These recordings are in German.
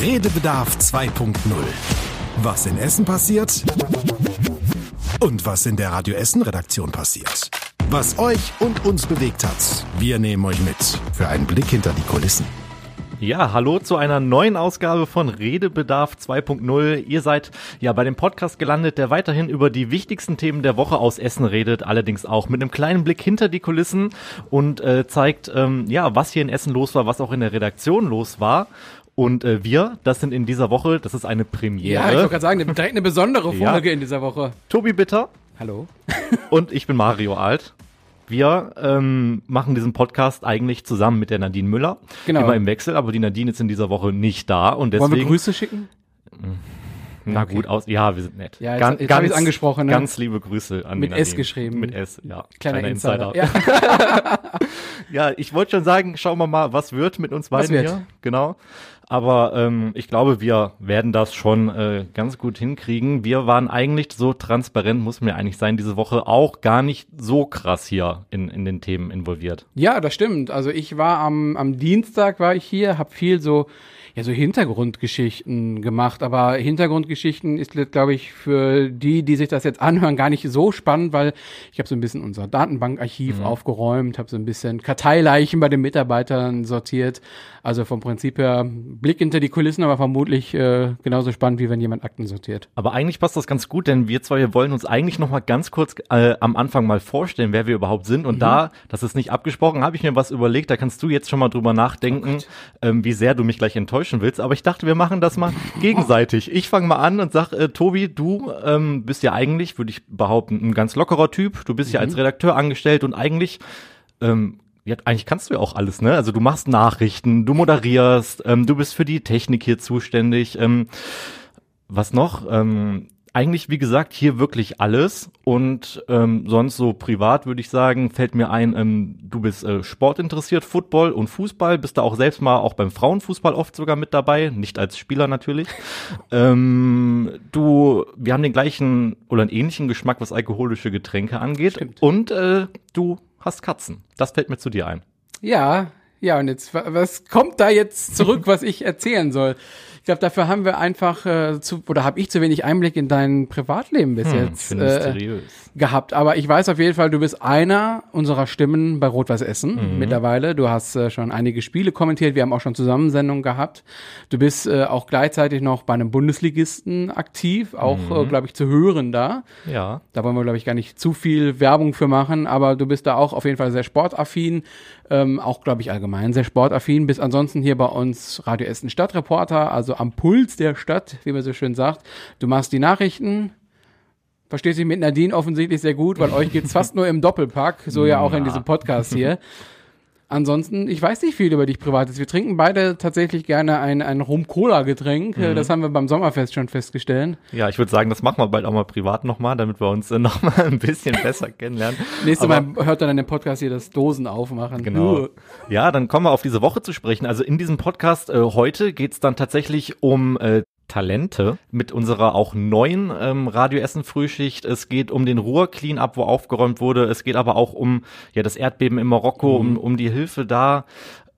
Redebedarf 2.0. Was in Essen passiert und was in der Radio Essen Redaktion passiert. Was euch und uns bewegt hat. Wir nehmen euch mit für einen Blick hinter die Kulissen. Ja, hallo zu einer neuen Ausgabe von Redebedarf 2.0. Ihr seid ja bei dem Podcast gelandet, der weiterhin über die wichtigsten Themen der Woche aus Essen redet, allerdings auch mit einem kleinen Blick hinter die Kulissen und äh, zeigt, ähm, ja, was hier in Essen los war, was auch in der Redaktion los war. Und äh, wir, das sind in dieser Woche, das ist eine Premiere. Ja, ich wollte gerade sagen, direkt eine besondere Folge Ja. in dieser Woche. Tobi Bitter Hallo. und ich bin Mario Alt. Wir ähm, machen diesen Podcast eigentlich zusammen mit der Nadine Müller. Genau. Immer im Wechsel, aber die Nadine ist in dieser Woche nicht da und Wollen wir deswegen. Grüße schicken? Na Okay. gut, aus, ja, wir sind nett. Ja, jetzt- jetzt hab ich's angesprochen, ne? Ganz liebe Grüße an Mit Nadine. S geschrieben. Mit S, ja. Kleiner, Insider. Ja. Ja. ich wollte schon sagen, schauen wir mal, was wird mit uns beiden wird? hier. Genau. Aber ähm, ich glaube, wir werden das schon äh, ganz gut hinkriegen. Wir waren eigentlich so transparent, muss mir eigentlich sein, diese Woche auch gar nicht so krass hier in, in den Themen involviert. ja, das stimmt. Also ich war am, am Dienstag war ich hier, habe viel so ja so Hintergrundgeschichten gemacht, aber Hintergrundgeschichten ist glaube ich für die, die sich das jetzt anhören, gar nicht so spannend, weil ich habe so ein bisschen unser Datenbankarchiv Mhm. aufgeräumt, habe so ein bisschen Karteileichen bei den Mitarbeitern sortiert. Also vom Prinzip her Blick hinter die Kulissen, aber vermutlich äh, genauso spannend wie wenn jemand Akten sortiert. Aber eigentlich passt das ganz gut, denn wir zwei wir wollen uns eigentlich noch mal ganz kurz äh, am Anfang mal vorstellen, wer wir überhaupt sind. Und da, das ist nicht abgesprochen, habe ich mir was überlegt. Da kannst du jetzt schon mal drüber nachdenken, ähm, wie sehr du mich gleich enttäuschen willst. Aber ich dachte, wir machen das mal gegenseitig. Ich fange mal an und sag, äh, Tobi, du ähm, bist ja eigentlich, würde ich behaupten, ein ganz lockerer Typ. Du bist ja als Redakteur angestellt und eigentlich ähm, ja, eigentlich kannst du ja auch alles, ne? Also du machst Nachrichten, du moderierst, ähm, du bist für die Technik hier zuständig. Ähm, was noch? Ähm, eigentlich, wie gesagt, hier wirklich alles. Und ähm, sonst so privat würde ich sagen, fällt mir ein, ähm, du bist äh, sportinteressiert, Football und Fußball, bist da auch selbst mal auch beim Frauenfußball oft sogar mit dabei, nicht als Spieler natürlich. ähm, du, wir haben den gleichen oder einen ähnlichen Geschmack, was alkoholische Getränke angeht. Stimmt. Und äh, du hast Katzen. Das fällt mir zu dir ein. Ja, ja, und jetzt, wa- was kommt da jetzt zurück, was ich erzählen soll? Ich glaube, dafür haben wir einfach äh, zu, oder habe ich zu wenig Einblick in dein Privatleben bis Hm, jetzt äh, gehabt. Aber ich weiß auf jeden Fall, du bist einer unserer Stimmen bei Rot-Weiß Essen Mhm. mittlerweile. Du hast äh, schon einige Spiele kommentiert. Wir haben auch schon Zusammensendungen gehabt. Du bist äh, auch gleichzeitig noch bei einem Bundesligisten aktiv, auch, Mhm. äh, glaube ich, zu hören da. Ja. Da wollen wir, glaube ich, gar nicht zu viel Werbung für machen, aber du bist da auch auf jeden Fall sehr sportaffin, ähm, auch, glaube ich, allgemein sehr sportaffin. Bist ansonsten hier bei uns Radio Essen Stadtreporter, also am Puls der Stadt, wie man so schön sagt. Du machst die Nachrichten, verstehst dich mit Nadine offensichtlich sehr gut, weil euch geht's fast nur im Doppelpack, so ja auch in diesem Podcast hier. Ansonsten, ich weiß nicht viel über dich Privates. Wir trinken beide tatsächlich gerne ein, ein Rum-Cola-Getränk. Äh, Das haben wir beim Sommerfest schon festgestellt. Ja, ich würde sagen, das machen wir bald auch mal privat nochmal, damit wir uns äh, nochmal ein bisschen besser kennenlernen. Nächstes Aber- Mal hört dann in dem Podcast hier das Dosen aufmachen. Genau. Ja, dann kommen wir auf diese Woche zu sprechen. Also in diesem Podcast äh, heute geht's dann tatsächlich um äh, Talente mit unserer auch neuen ähm, Radio Essen Frühschicht. Es geht um den Ruhr Cleanup, wo aufgeräumt wurde. Es geht aber auch um ja das Erdbeben in Marokko, um, um die Hilfe da.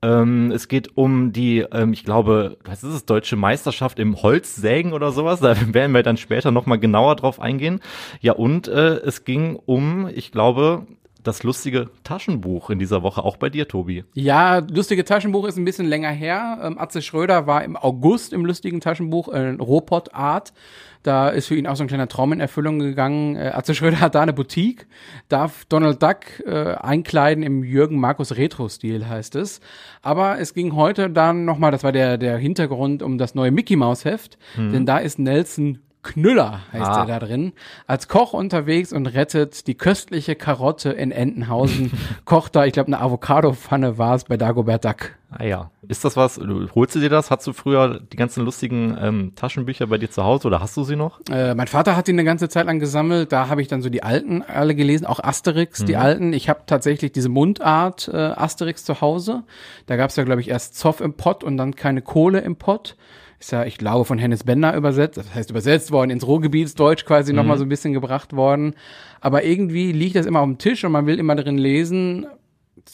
Ähm, es geht um die, ähm, ich glaube, was ist es, deutsche Meisterschaft im Holzsägen oder sowas. Da werden wir dann später nochmal genauer drauf eingehen. Ja, und äh, es ging um, ich glaube, das lustige Taschenbuch in dieser Woche, auch bei dir, Tobi. Ja, lustige Taschenbuch ist ein bisschen länger her. Ähm, Atze Schröder war im August im lustigen Taschenbuch, äh, Robot Art. Da ist für ihn auch so ein kleiner Traum in Erfüllung gegangen. Äh, Atze Schröder hat da eine Boutique, darf Donald Duck äh, einkleiden im Jürgen Markus Retro-Stil, heißt es. Aber es ging heute dann nochmal, das war der, der Hintergrund um das neue Mickey Mouse Heft, denn da ist Nelson Knüller heißt Ah. er da drin, als Koch unterwegs und rettet die köstliche Karotte in Entenhausen. Kocht da, ich glaube, eine Avocado-Pfanne war es bei Dagobert Duck. Ah ja. Ist das was, holst du dir das? Hast du früher die ganzen lustigen ähm, Taschenbücher bei dir zu Hause oder hast du sie noch? Äh, mein Vater hat ihn eine ganze Zeit lang gesammelt. Da habe ich dann so die alten alle gelesen, auch Asterix, die alten. Ich habe tatsächlich diese Mundart äh, Asterix zu Hause. Da gab es ja, glaube ich, erst Zoff im Pott und dann keine Kohle im Pott. Ist ja, ich glaube, von Hennes Bender übersetzt. Das heißt, übersetzt worden, ins Ruhrgebietsdeutsch quasi nochmal so ein bisschen gebracht worden. Aber irgendwie liegt das immer auf dem Tisch und man will immer drin lesen.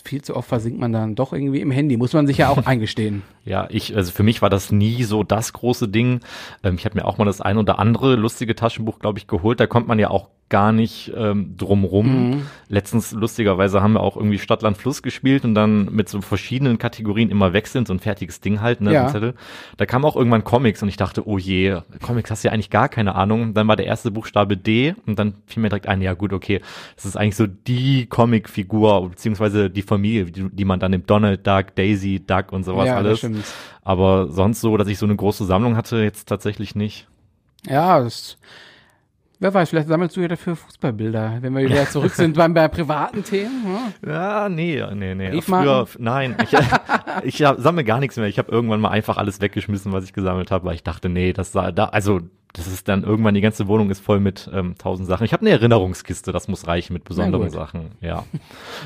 viel zu oft versinkt man dann doch irgendwie im Handy, muss man sich ja auch eingestehen. Ja, ich, also für mich war das nie so das große Ding. Ähm, ich habe mir auch mal das ein oder andere lustige Taschenbuch, glaube ich, geholt. Da kommt man ja auch gar nicht ähm, drumrum. Mhm. Letztens, lustigerweise, haben wir auch irgendwie Stadtland Fluss gespielt und dann mit so verschiedenen Kategorien immer wechselnd, so ein fertiges Ding halt, ne, Ja. Zettel. Da kam auch irgendwann Comics und ich dachte, oh je, Comics hast du ja eigentlich gar keine Ahnung. Dann war der erste Buchstabe D und dann fiel mir direkt ein, ja gut, okay, das ist eigentlich so die Comicfigur, beziehungsweise die Familie, die, die man dann nimmt, Donald Duck, Daisy Duck und sowas ja, alles. Aber sonst so, dass ich so eine große Sammlung hatte, jetzt tatsächlich nicht. Ja, das, wer weiß, vielleicht sammelst du ja dafür Fußballbilder, wenn wir wieder zurück sind beim, bei privaten Themen. Hm? Ja, nee, nee, nee. Briefmarken? Früher, nein, ich, ich hab, sammle gar nichts mehr. Ich habe irgendwann mal einfach alles weggeschmissen, was ich gesammelt habe, weil ich dachte, nee, das sah da, also das ist dann irgendwann die ganze Wohnung ist voll mit ähm, tausend Sachen. Ich habe eine Erinnerungskiste, das muss reichen mit besonderen. Sachen. Ja.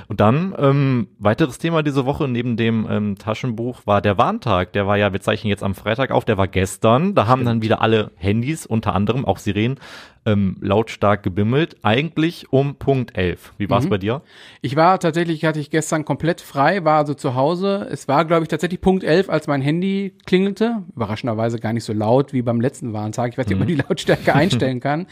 Und dann ähm, weiteres Thema diese Woche neben dem ähm, Taschenbuch war der Warntag. Der war ja, wir zeichnen jetzt am Freitag auf, der war gestern. Da haben dann wieder alle Handys, unter anderem auch Sirenen, ähm, lautstark gebimmelt. Eigentlich um Punkt 11. Wie war es bei dir? Ich war tatsächlich, hatte ich gestern komplett frei, war also zu Hause. Es war, glaube ich, tatsächlich Punkt 11, als mein Handy klingelte. Überraschenderweise gar nicht so laut wie beim letzten Warntag. Ich weiß nicht, ob man die Lautstärke einstellen kann.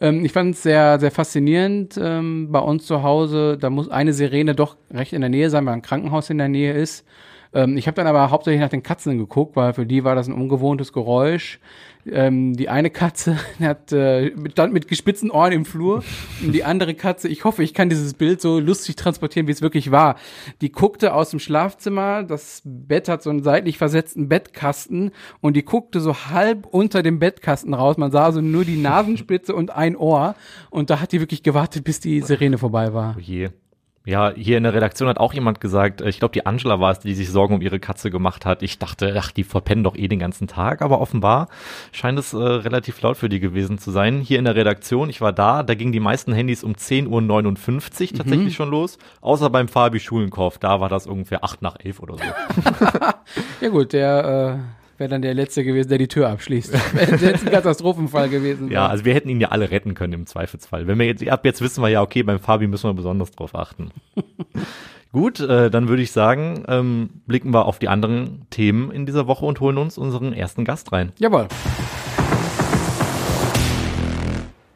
Ähm, ich fand es sehr, sehr faszinierend ähm, bei uns zu Hause. Da muss eine Sirene doch recht in der Nähe sein, weil ein Krankenhaus in der Nähe ist. Ähm, ich habe dann aber hauptsächlich nach den Katzen geguckt, weil für die war das ein ungewohntes Geräusch. Ähm, die eine Katze hat, äh, stand mit gespitzten Ohren im Flur und die andere Katze, ich hoffe, ich kann dieses Bild so lustig transportieren, wie es wirklich war. Die guckte aus dem Schlafzimmer, das Bett hat so einen seitlich versetzten Bettkasten und die guckte so halb unter dem Bettkasten raus. Man sah also nur die Nasenspitze und ein Ohr und da hat die wirklich gewartet, bis die Sirene vorbei war. Oh je. Ja, hier in der Redaktion hat auch jemand gesagt, äh, ich glaube, die Angela war es, die sich Sorgen um ihre Katze gemacht hat. Ich dachte, ach, die verpennen doch eh den ganzen Tag, aber offenbar scheint es äh, relativ laut für die gewesen zu sein. Hier in der Redaktion, ich war da, da gingen die meisten Handys um 10.59 Uhr tatsächlich schon los, außer beim Fabi Schulenkorf, da war das ungefähr 8 nach 11 oder so. Ja gut, der äh, wäre dann der Letzte gewesen, der die Tür abschließt. Jetzt ein Katastrophenfall gewesen ja, wäre. also wir hätten ihn ja alle retten können im Zweifelsfall. Wenn wir jetzt, ab jetzt wissen wir ja, okay, beim Fabi müssen wir besonders drauf achten. Gut, äh, dann würde ich sagen, ähm, blicken wir auf die anderen Themen in dieser Woche und holen uns unseren ersten Gast rein. Jawohl.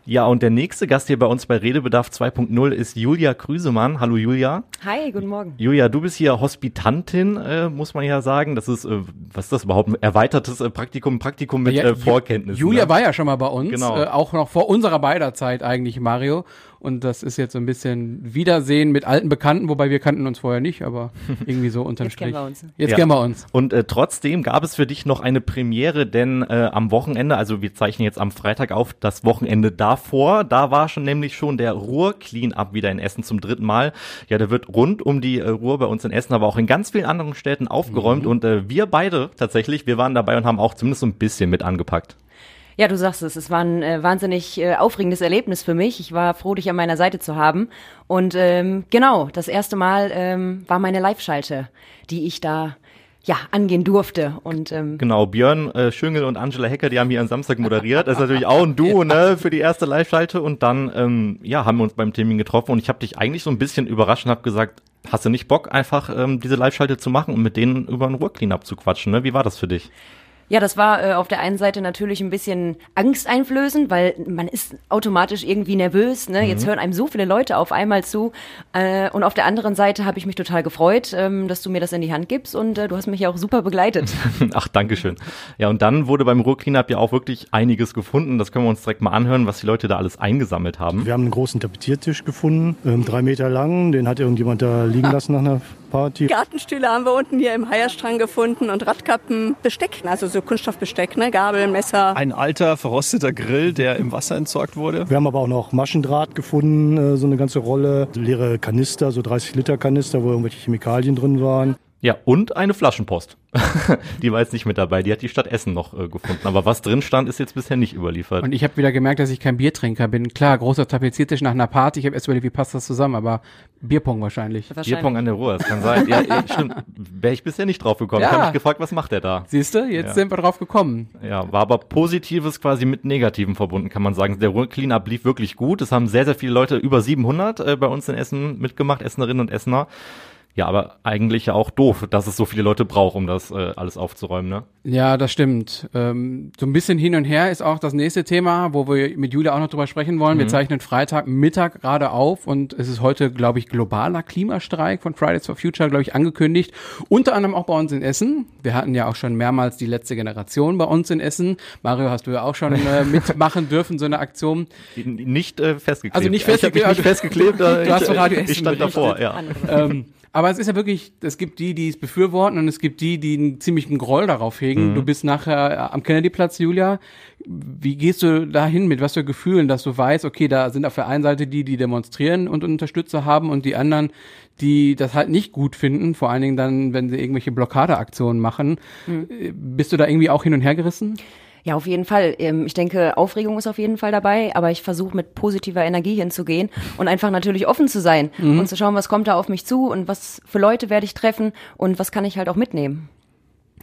Ja, und der nächste Gast hier bei uns bei Redebedarf 2.0 ist Julia Krüsemann. Hallo Julia. Hi, guten Morgen. Julia, du bist hier Hospitantin, äh, muss man ja sagen. Das ist, äh, was ist das überhaupt? Ein erweitertes äh, Praktikum, Praktikum mit Ja, äh, Vorkenntnissen. Julia ne? war ja schon mal bei uns, Genau. äh, auch noch vor unserer beider Zeit eigentlich, Mario. Und das ist jetzt so ein bisschen Wiedersehen mit alten Bekannten, wobei wir kannten uns vorher nicht, aber irgendwie so unterm Jetzt Strich. kennen wir uns. Jetzt Ja. kennen wir uns. Und äh, trotzdem gab es für dich noch eine Premiere, denn äh, am Wochenende, also wir zeichnen jetzt am Freitag auf, das Wochenende davor, da war schon nämlich schon der Ruhr-Clean-Up wieder in Essen zum dritten Mal. Ja, der wird rund um die äh, Ruhr bei uns in Essen, aber auch in ganz vielen anderen Städten aufgeräumt und äh, wir beide tatsächlich, wir waren dabei und haben auch zumindest so ein bisschen mit angepackt. Ja, du sagst es, es war ein äh, wahnsinnig äh, aufregendes Erlebnis für mich. Ich war froh, dich an meiner Seite zu haben. Und ähm, genau, das erste Mal ähm, war meine Live-Schalte, die ich da ja angehen durfte. Und ähm, Genau, Björn äh, Schüngel und Angela Hecker, die haben hier am Samstag moderiert. Das ist natürlich auch ein Duo, ne, für die erste Live-Schalte. Und dann, ähm, ja, haben wir uns beim Termin getroffen und ich habe dich eigentlich so ein bisschen überrascht und habe gesagt, hast du nicht Bock, einfach ähm, diese Live-Schalte zu machen und mit denen über einen Ruhr-Cleanup zu quatschen, ne? Wie war das für dich? Ja, das war äh, auf der einen Seite natürlich ein bisschen angsteinflößend, weil man ist automatisch irgendwie nervös. Ne? Jetzt hören einem so viele Leute auf einmal zu. Äh, und auf der anderen Seite habe ich mich total gefreut, ähm, dass du mir das in die Hand gibst und äh, du hast mich ja auch super begleitet. Ach, Dankeschön. Ja, und dann wurde beim Ruhr-Cleanup ja auch wirklich einiges gefunden. Das können wir uns direkt mal anhören, was die Leute da alles eingesammelt haben. Wir haben einen großen Tapeziertisch gefunden, ähm, drei Meter lang. Den hat irgendjemand da liegen lassen nach einer Party. Gartenstühle haben wir unten hier im Heierstrang gefunden und Radkappen, Besteck, also so Kunststoffbesteck, ne? Gabel, Messer. Ein alter, verrosteter Grill, der im Wasser entsorgt wurde. Wir haben aber auch noch Maschendraht gefunden, äh, so eine ganze Rolle. Leere Kanister, so 30 Liter Kanister, wo irgendwelche Chemikalien drin waren. Ja, und eine Flaschenpost. die war jetzt nicht mit dabei. Die hat die Stadt Essen noch äh, gefunden. Aber was drin stand, ist jetzt bisher nicht überliefert. Und ich habe wieder gemerkt, dass ich kein Biertrinker bin. Klar, großer Tapeziertisch nach einer Party. Ich habe erst überlegt, wie passt das zusammen, aber Bierpong wahrscheinlich. Bierpong an der Ruhr, das kann sein. Ja, ja stimmt. Wäre ich bisher nicht drauf gekommen. Ich Ja. habe mich gefragt, was macht der da? Siehst du, jetzt Ja. sind wir drauf gekommen. Ja, war aber Positives quasi mit Negativem verbunden, kann man sagen. Der Ruhr Cleanup lief wirklich gut. Es haben sehr, sehr viele Leute, über 700 äh, bei uns in Essen mitgemacht, Essenerinnen und Essener. Ja, aber eigentlich ja auch doof, dass es so viele Leute braucht, um das äh, alles aufzuräumen, ne? Ja, das stimmt. Ähm, so ein bisschen hin und her ist auch das nächste Thema, wo wir mit Julia auch noch drüber sprechen wollen. Wir zeichnen Freitag Mittag gerade auf und es ist heute, glaube ich, globaler Klimastreik von Fridays for Future, glaube ich, angekündigt. Unter anderem auch bei uns in Essen. Wir hatten ja auch schon mehrmals die letzte Generation bei uns in Essen. Mario, hast du ja auch schon äh, mitmachen dürfen, so eine Aktion. Nicht äh, festgeklebt. Also nicht Ich hab mich festgeklebt, nicht festgeklebt. äh, Du hast ich, für Radio äh, Essen ich stand berichtet. davor, ja. ähm, aber es ist ja wirklich, es gibt die, die es befürworten und es gibt die, die einen ziemlichen Groll darauf hegen. Du bist nachher am Kennedyplatz, Julia. Wie gehst du dahin mit was für Gefühlen, dass du weißt, okay, da sind auf der einen Seite die, die demonstrieren und Unterstützer haben und die anderen, die das halt nicht gut finden, vor allen Dingen dann, wenn sie irgendwelche Blockadeaktionen machen. Äh, Bist du da irgendwie auch hin und her gerissen? Ja, auf jeden Fall. Ähm, Ich denke, Aufregung ist auf jeden Fall dabei, aber ich versuche mit positiver Energie hinzugehen und einfach natürlich offen zu sein und zu schauen, was kommt da auf mich zu und was für Leute werde ich treffen und was kann ich halt auch mitnehmen.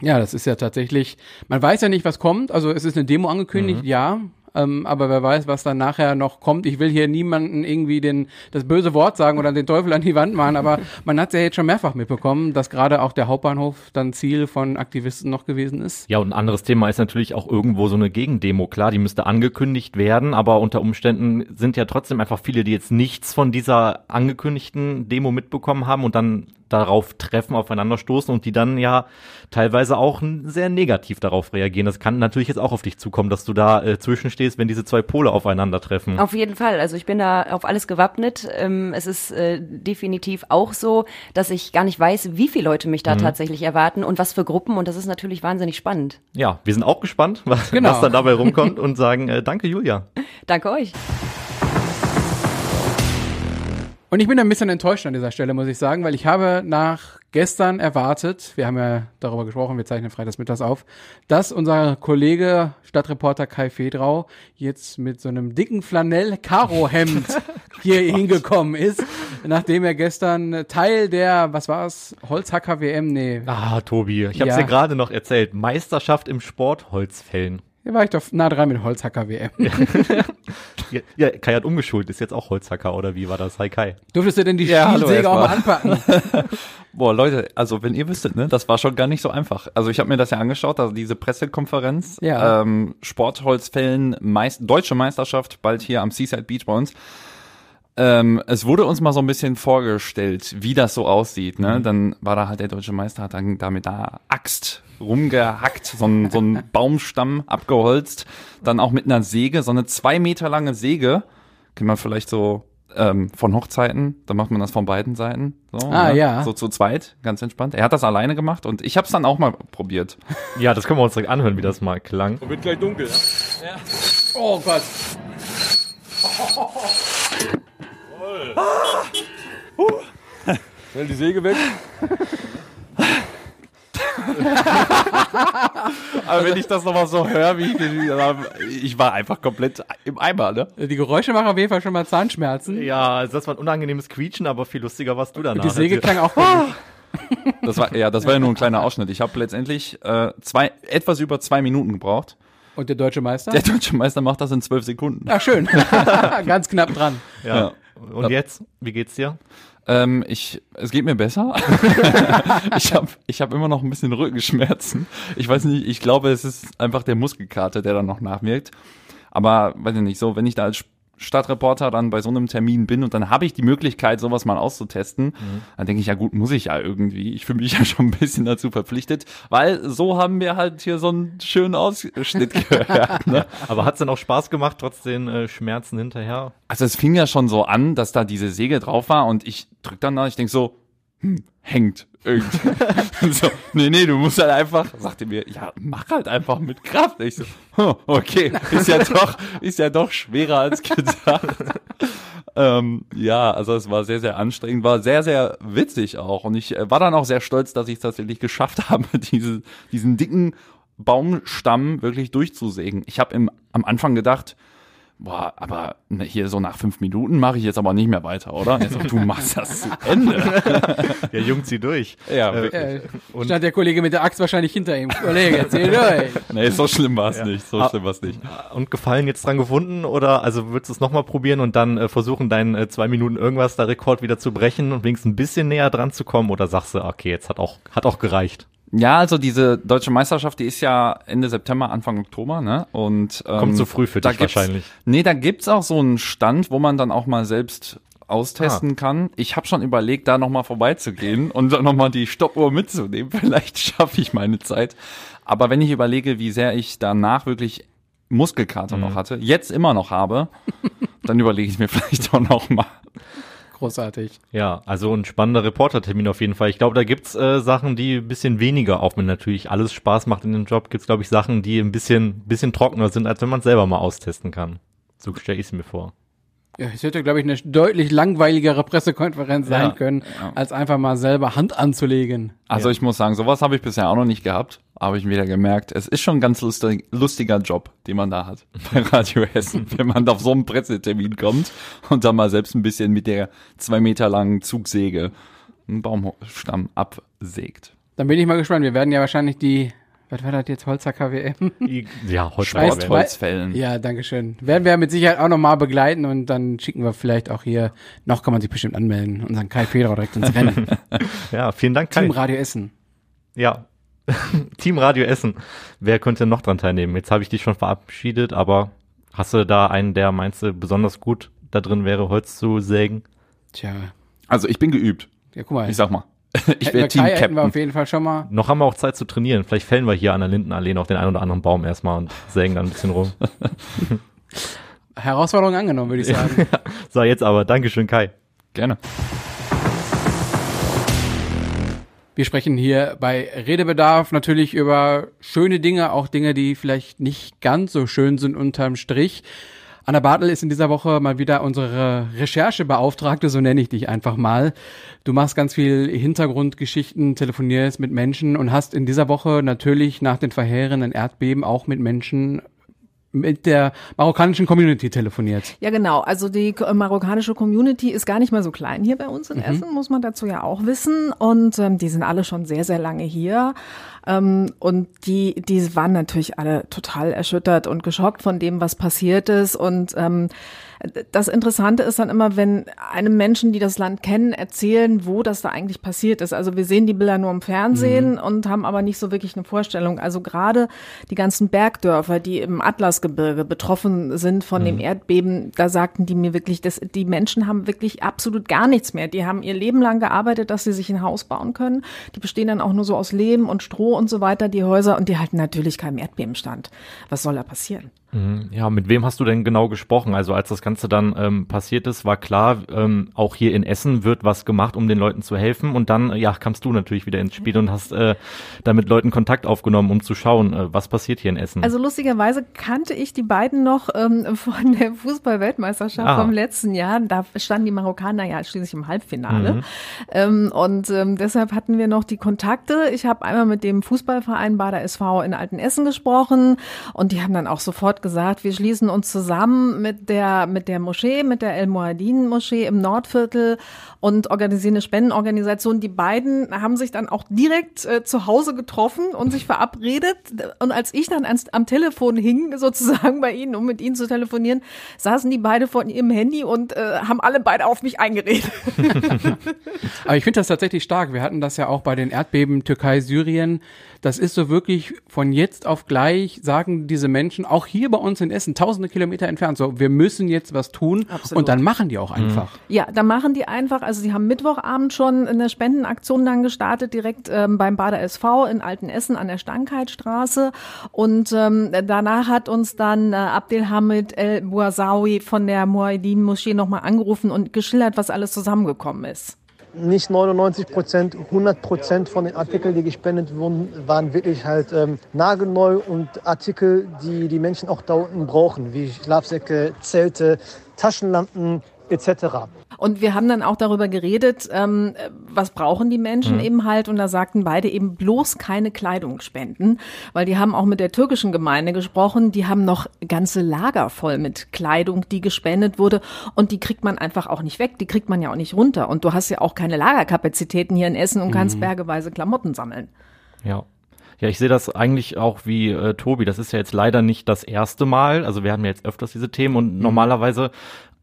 Ja, das ist ja tatsächlich, man weiß ja nicht, was kommt. Also es ist eine Demo angekündigt, ja. Ähm, aber wer weiß, was dann nachher noch kommt. Ich will hier niemanden irgendwie den, das böse Wort sagen oder den Teufel an die Wand machen, aber man hat ja jetzt schon mehrfach mitbekommen, dass gerade auch der Hauptbahnhof dann Ziel von Aktivisten noch gewesen ist. Ja, und ein anderes Thema ist natürlich auch irgendwo so eine Gegendemo. Klar, die müsste angekündigt werden, aber unter Umständen sind ja trotzdem einfach viele, die jetzt nichts von dieser angekündigten Demo mitbekommen haben und dann darauf treffen, aufeinander stoßen und die dann ja teilweise auch sehr negativ darauf reagieren. Das kann natürlich jetzt auch auf dich zukommen, dass du da äh, zwischenstehst, wenn diese zwei Pole aufeinandertreffen. Auf jeden Fall. Also ich bin da auf alles gewappnet. Ähm, es ist äh, definitiv auch so, dass ich gar nicht weiß, wie viele Leute mich da tatsächlich erwarten und was für Gruppen. Und das ist natürlich wahnsinnig spannend. Ja, wir sind auch gespannt, was, Genau. was dann dabei rumkommt und sagen, äh, danke Julia. Danke euch. Und ich bin ein bisschen enttäuscht an dieser Stelle, muss ich sagen, weil ich habe nach gestern erwartet, wir haben ja darüber gesprochen, wir zeichnen freitags mittags auf, dass unser Kollege Stadtreporter Kai Fedrau jetzt mit so einem dicken Flanell-Karo-Hemd hier hingekommen ist, nachdem er gestern Teil der, was war es, Holzhacker-WM, nee, Ah, Tobi, ich habe Ja. dir gerade noch erzählt. Meisterschaft im Sport Holzfällen. Hier war ich doch nah dran mit Holzhacker-WM. Ja, ja, Kai hat umgeschult, ist jetzt auch Holzhacker oder wie war das? Hi Kai. Durftest du denn die Ja, Stielsäge auch mal anpacken? Boah, Leute, also wenn ihr wüsstet, ne, das war schon gar nicht so einfach. Also ich habe mir das ja angeschaut, also diese Pressekonferenz, Ja. ähm, Sportholzfällen, Meist deutsche Meisterschaft, bald hier am Seaside Beach bei uns. Ähm, es wurde uns mal so ein bisschen vorgestellt, wie das so aussieht. Ne? Dann war da halt der deutsche Meister, hat dann da mit der Axt rumgehackt, so ein, so ein Baumstamm abgeholzt, dann auch mit einer Säge, so eine zwei Meter lange Säge, kennt man vielleicht so ähm, von Hochzeiten, da macht man das von beiden Seiten. So, Ah, ne? ja. So zu zweit, ganz entspannt. Er hat das alleine gemacht und ich habe es dann auch mal probiert. Ja, das können wir uns direkt anhören, wie das mal klang. Oh Gott. Schnell die Säge weg. Aber wenn ich das nochmal so höre, wie ich, den- ich war einfach komplett im Eimer, ne? Die Geräusche machen auf jeden Fall schon mal Zahnschmerzen. Ja, also das war ein unangenehmes Quietschen, aber viel lustiger warst du danach. Die Säge klang auch. Das war ja, das war ja nur ein kleiner Ausschnitt. Ich habe letztendlich äh, zwei, etwas über zwei Minuten gebraucht. Und der deutsche Meister? Der deutsche Meister macht das in zwölf Sekunden. Ach, schön. Ganz knapp dran. Ja. Und jetzt? Wie geht's dir? Ähm, ich, es geht mir besser. ich habe ich hab immer noch ein bisschen Rückenschmerzen. Ich weiß nicht, ich glaube, es ist einfach der Muskelkater, der dann noch nachwirkt. Aber weiß ich nicht, so, wenn ich da als Stadtreporter dann bei so einem Termin bin und dann habe ich die Möglichkeit, sowas mal auszutesten, dann denke ich, ja gut, muss ich ja irgendwie. Ich fühle mich ja schon ein bisschen dazu verpflichtet, weil so haben wir halt hier so einen schönen Ausschnitt gehört. Ne? Aber hat's denn auch Spaß gemacht, trotz den äh, Schmerzen hinterher? Also es fing ja schon so an, dass da diese Säge drauf war und ich drück dann da, ich denk so, hm, hängt so, nee, nee, du musst halt einfach, sagte mir, ja, mach halt einfach mit Kraft. Ich so, hm, okay, ist ja doch, ist ja doch schwerer als gedacht. ähm, ja, also es war sehr, sehr anstrengend, war sehr, sehr witzig auch und ich äh, war dann auch sehr stolz, dass ich es tatsächlich geschafft habe, diese, diesen dicken Baumstamm wirklich durchzusägen. Ich habe am Anfang gedacht, boah, aber ne, hier so nach fünf Minuten mache ich jetzt aber nicht mehr weiter, oder? Er so, du machst das zu Ende. Der Jung zieh durch. Ja, Äh, wirklich. Äh, stand der Kollege mit der Axt wahrscheinlich hinter ihm. Kollege, erzähl durch. Nee, so schlimm war es Ja. nicht. So Ah. schlimm war es nicht. Und Gefallen jetzt dran gefunden oder also würdest du es nochmal probieren und dann äh, versuchen, deinen äh, zwei Minuten irgendwas da Rekord wieder zu brechen und wenigstens ein bisschen näher dran zu kommen oder sagst du, okay, jetzt hat auch, hat auch gereicht. Ja, also diese deutsche Meisterschaft, die ist ja Ende September, Anfang Oktober, ne? Und ähm, Kommt zu früh für dich wahrscheinlich. Nee, da gibt's auch so einen Stand, wo man dann auch mal selbst austesten Ah. kann. Ich habe schon überlegt, da nochmal vorbeizugehen und dann nochmal die Stoppuhr mitzunehmen. Vielleicht schaffe ich meine Zeit. Aber wenn ich überlege, wie sehr ich danach wirklich Muskelkater Mhm. noch hatte, jetzt immer noch habe, dann überlege ich mir vielleicht auch noch mal. Großartig. Ja, also ein spannender Reportertermin auf jeden Fall. Ich glaube, da gibt's äh, Sachen, die ein bisschen weniger, auch wenn natürlich alles Spaß macht in dem Job, gibt's glaube ich Sachen, die ein bisschen, bisschen trockener sind, als wenn man selber mal austesten kann. So stelle ich es mir vor. Ja, es hätte, glaube ich, eine deutlich langweiligere Pressekonferenz sein Ja, können, ja. als einfach mal selber Hand anzulegen. Also Ja. ich muss sagen, sowas habe ich bisher auch noch nicht gehabt. Habe ich wieder gemerkt. Es ist schon ein ganz lustig, lustiger Job, den man da hat bei Radio Hessen, wenn man auf so einen Pressetermin kommt und dann mal selbst ein bisschen mit der zwei Meter langen Zugsäge einen Baumstamm absägt. Dann bin ich mal gespannt. Wir werden ja wahrscheinlich die, was war das jetzt, Holzer KWM? Ja, Morgen. Holzfällen. Ja, danke schön. Werden wir mit Sicherheit auch nochmal begleiten und dann schicken wir vielleicht auch hier, noch kann man sich bestimmt anmelden, unseren Kai Federer direkt ins Rennen. Ja, vielen Dank, Kai. Team Radio Essen. Ja. Team Radio Essen. Wer könnte noch dran teilnehmen? Jetzt habe ich dich schon verabschiedet, aber hast du da einen, der meinst du besonders gut da drin wäre, Holz zu sägen? Tja, Also ich bin geübt. ja, guck mal. Ich sag mal. Ich wir werde Kai hätten wir auf jeden Fall schon mal. Noch haben wir auch Zeit zu trainieren. Vielleicht fällen wir hier an der Lindenallee noch den einen oder anderen Baum erstmal und sägen dann ein bisschen rum. Herausforderung angenommen, würde ich sagen. So, jetzt aber. Dankeschön, Kai. Gerne. Wir sprechen hier bei Redebedarf natürlich über schöne Dinge, auch Dinge, die vielleicht nicht ganz so schön sind unterm Strich. Anna Bartel ist in dieser Woche mal wieder unsere Recherchebeauftragte, so nenne ich dich einfach mal. Du machst ganz viel Hintergrundgeschichten, telefonierst mit Menschen und hast in dieser Woche natürlich nach den verheerenden Erdbeben auch mit Menschen mit der marokkanischen Community telefoniert. Ja, genau. Also die äh, marokkanische Community ist gar nicht mehr so klein hier bei uns in Mhm. Essen, muss man dazu ja auch wissen. Und ähm, die sind alle schon sehr, sehr lange hier. Ähm, und die, die waren natürlich alle total erschüttert und geschockt von dem, was passiert ist. Und ähm, das Interessante ist dann immer, wenn einem Menschen, die das Land kennen, erzählen, wo das da eigentlich passiert ist. Also wir sehen die Bilder nur im Fernsehen und haben aber nicht so wirklich eine Vorstellung. Also gerade die ganzen Bergdörfer, die im Atlasgebirge betroffen sind von dem Erdbeben, da sagten die mir wirklich, dass die Menschen haben wirklich absolut gar nichts mehr. Die haben ihr Leben lang gearbeitet, dass sie sich ein Haus bauen können. Die bestehen dann auch nur so aus Lehm und Stroh und so weiter, die Häuser, und die halten natürlich keinem Erdbebenstand. Was soll da passieren? Mhm. Ja, mit wem hast du denn genau gesprochen? Also als das Ganze dann ähm, passiert ist, war klar, ähm, auch hier in Essen wird was gemacht, um den Leuten zu helfen. Und dann, äh, ja, kamst du natürlich wieder ins Spiel und hast äh, da mit Leuten Kontakt aufgenommen, um zu schauen, äh, was passiert hier in Essen. Also lustigerweise kannte ich die beiden noch ähm, von der Fußball-Weltmeisterschaft Ah. vom letzten Jahr. Da standen die Marokkaner ja schließlich im Halbfinale. Mhm. Ähm, und ähm, deshalb hatten wir noch die Kontakte. Ich habe einmal mit dem Fußballverein Bader SV in Altenessen gesprochen und die haben dann auch sofort gesagt, wir schließen uns zusammen mit der, mit der Moschee, mit der El Moadin Moschee im Nordviertel und organisieren eine Spendenorganisation. Die beiden haben sich dann auch direkt äh, zu Hause getroffen und sich verabredet. Und als ich dann ans, am Telefon hing, sozusagen bei ihnen, um mit ihnen zu telefonieren, saßen die beide vor ihrem Handy und äh, haben alle beide auf mich eingeredet. Aber ich finde das tatsächlich stark. Wir hatten das ja auch bei den Erdbeben Türkei, Syrien. Das ist so wirklich von jetzt auf gleich, sagen diese Menschen, auch hier bei uns in Essen, tausende Kilometer entfernt, so, wir müssen jetzt was tun. Absolut. Und dann machen die auch einfach. Ja, da machen die einfach, also sie haben Mittwochabend schon eine Spendenaktion dann gestartet, direkt ähm, beim Bader SV in Altenessen an der Stankheitstraße. Und ähm, danach hat uns dann äh, Abdelhamid El Bouazawi von der Muaydin Moschee nochmal angerufen und geschildert, was alles zusammengekommen ist. Nicht 99 Prozent, 100 Prozent von den Artikeln, die gespendet wurden, waren wirklich halt ähm, nagelneu und Artikel, die die Menschen auch da unten brauchen, wie Schlafsäcke, Zelte, Taschenlampen, etc. Und wir haben dann auch darüber geredet, ähm, was brauchen die Menschen Mhm. eben halt. Und da sagten beide eben bloß keine Kleidung spenden, weil die haben auch mit der türkischen Gemeinde gesprochen. Die haben noch ganze Lager voll mit Kleidung, die gespendet wurde. Und die kriegt man einfach auch nicht weg. Die kriegt man ja auch nicht runter. Und du hast ja auch keine Lagerkapazitäten hier in Essen und kannst Mhm. bergeweise Klamotten sammeln. Ja. Ja, ich sehe das eigentlich auch wie äh, Tobi. Das ist ja jetzt leider nicht das erste Mal. Also wir haben ja jetzt öfters diese Themen und normalerweise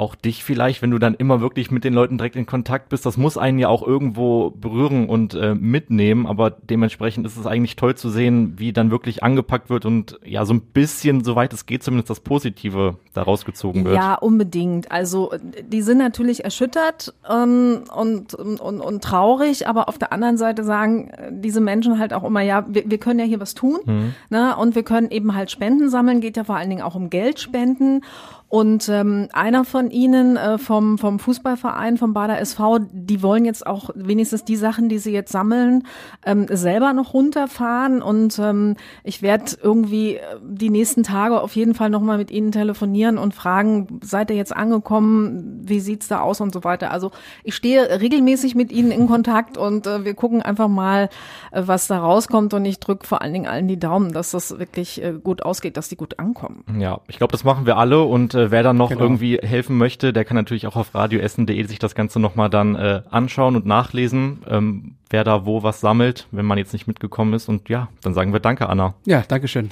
auch dich vielleicht, wenn du dann immer wirklich mit den Leuten direkt in Kontakt bist, das muss einen ja auch irgendwo berühren und äh, mitnehmen, aber dementsprechend ist es eigentlich toll zu sehen, wie dann wirklich angepackt wird und ja, so ein bisschen, soweit es geht, zumindest das Positive daraus gezogen wird. Ja, unbedingt. Also die sind natürlich erschüttert ähm, und, und, und traurig, aber auf der anderen Seite sagen äh, diese Menschen halt auch immer, ja, wir, wir können ja hier was tun Mhm. ne? und wir können eben halt Spenden sammeln, geht ja vor allen Dingen auch um Geldspenden. Und ähm, einer von ihnen äh, vom, vom Fußballverein, vom Bader SV, die wollen jetzt auch wenigstens die Sachen, die sie jetzt sammeln, ähm, selber noch runterfahren. Und ähm, ich werde irgendwie äh, die nächsten Tage auf jeden Fall nochmal mit ihnen telefonieren und fragen, seid ihr jetzt angekommen, wie sieht's da aus und so weiter. Also ich stehe regelmäßig mit ihnen in Kontakt und äh, wir gucken einfach mal, äh, was da rauskommt. Und ich drücke vor allen Dingen allen die Daumen, dass das wirklich äh, gut ausgeht, dass die gut ankommen. Ja, ich glaube, das machen wir alle und äh, wer dann noch Genau. irgendwie helfen möchte, der kann natürlich auch auf radioessen.de sich das Ganze nochmal dann äh, anschauen und nachlesen, ähm, wer da wo was sammelt, wenn man jetzt nicht mitgekommen ist. Und ja, dann sagen wir Danke, Anna. Ja, Dankeschön.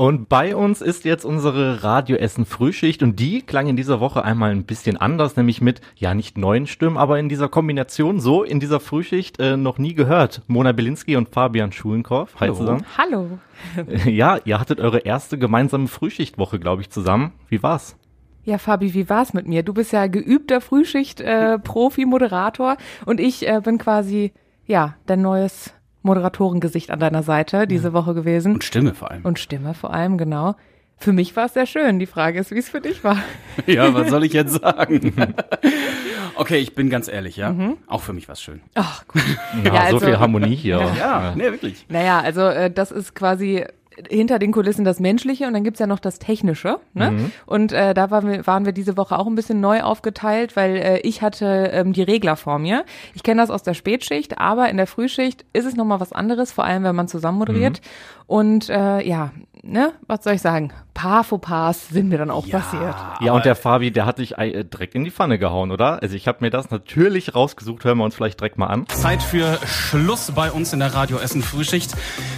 Und bei uns ist jetzt unsere Radioessen Frühschicht und die klang in dieser Woche einmal ein bisschen anders, nämlich mit, ja nicht neuen Stimmen, aber in dieser Kombination so in dieser Frühschicht äh, noch nie gehört. Mona Belinski und Fabian Schulenkorf. Hi zusammen. Hallo. Ja, ihr hattet eure erste gemeinsame Frühschichtwoche, glaube ich, zusammen. Wie war's? Ja, Fabi, wie war's mit mir? Du bist ja geübter Frühschicht-Profi-Moderator und ich äh, bin quasi, ja, dein neues Moderatorengesicht an deiner Seite diese Woche gewesen. Und Stimme vor allem. Und Stimme vor allem, genau. Für mich war es sehr schön. Die Frage ist, wie es für dich war. Ja, was soll ich jetzt sagen? okay, ich bin ganz ehrlich, ja. Auch für mich war es schön. Ach, gut. Ja, Ja, so also- viel Harmonie hier. Ja, nee, wirklich. Naja, also äh, das ist quasi hinter den Kulissen das Menschliche und dann gibt's ja noch das Technische. Ne? Mhm. Und äh, da waren wir, waren wir diese Woche auch ein bisschen neu aufgeteilt, weil äh, ich hatte ähm, die Regler vor mir. Ich kenne das aus der Spätschicht, aber in der Frühschicht ist es nochmal was anderes, vor allem wenn man zusammen moderiert. Und äh, ja, ne, was soll ich sagen? Paar Fauxpas sind mir dann auch passiert. Ja, und der Fabi, der hat dich äh, direkt in die Pfanne gehauen, oder? Also ich habe mir das natürlich rausgesucht. Hören wir uns vielleicht direkt mal an. Zeit für Schluss bei uns in der Radio Essen Frühschicht.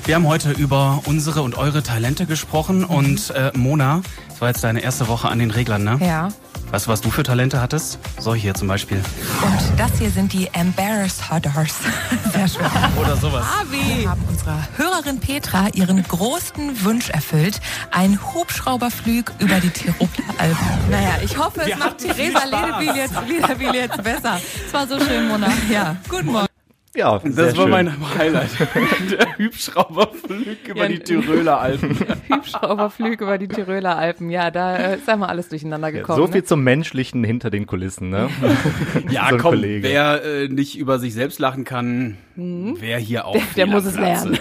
Wir haben heute über unsere und eure Talente gesprochen und äh, Mona, das war jetzt deine erste Woche an den Reglern, ne? Ja. Weißt du, was du für Talente hattest? Solche hier zum Beispiel. Und das hier sind die Embarrassed Hodders. Sehr schön. Oder sowas. Wir haben unserer Hörerin Petra ihren größten Wunsch erfüllt. Ein Hubschrauberflug über die Tiroler Alpen. Naja, ich hoffe, es Wir macht Theresa. Ledewil jetzt, Ledewil jetzt besser. Es war so schön, Mona. Ja, guten Morgen. Ja, Das sehr war schön. mein Highlight. der Hubschrauberflug über Ja, die Tiroler Alpen. Hubschrauberflug über die Tiroler Alpen. Ja, da äh, ist einmal alles durcheinander gekommen. so viel ne? zum Menschlichen hinter den Kulissen, ne? Ja, So komm, Kollege. wer äh, nicht über sich selbst lachen kann, wer hier auch Der, der muss es lernen.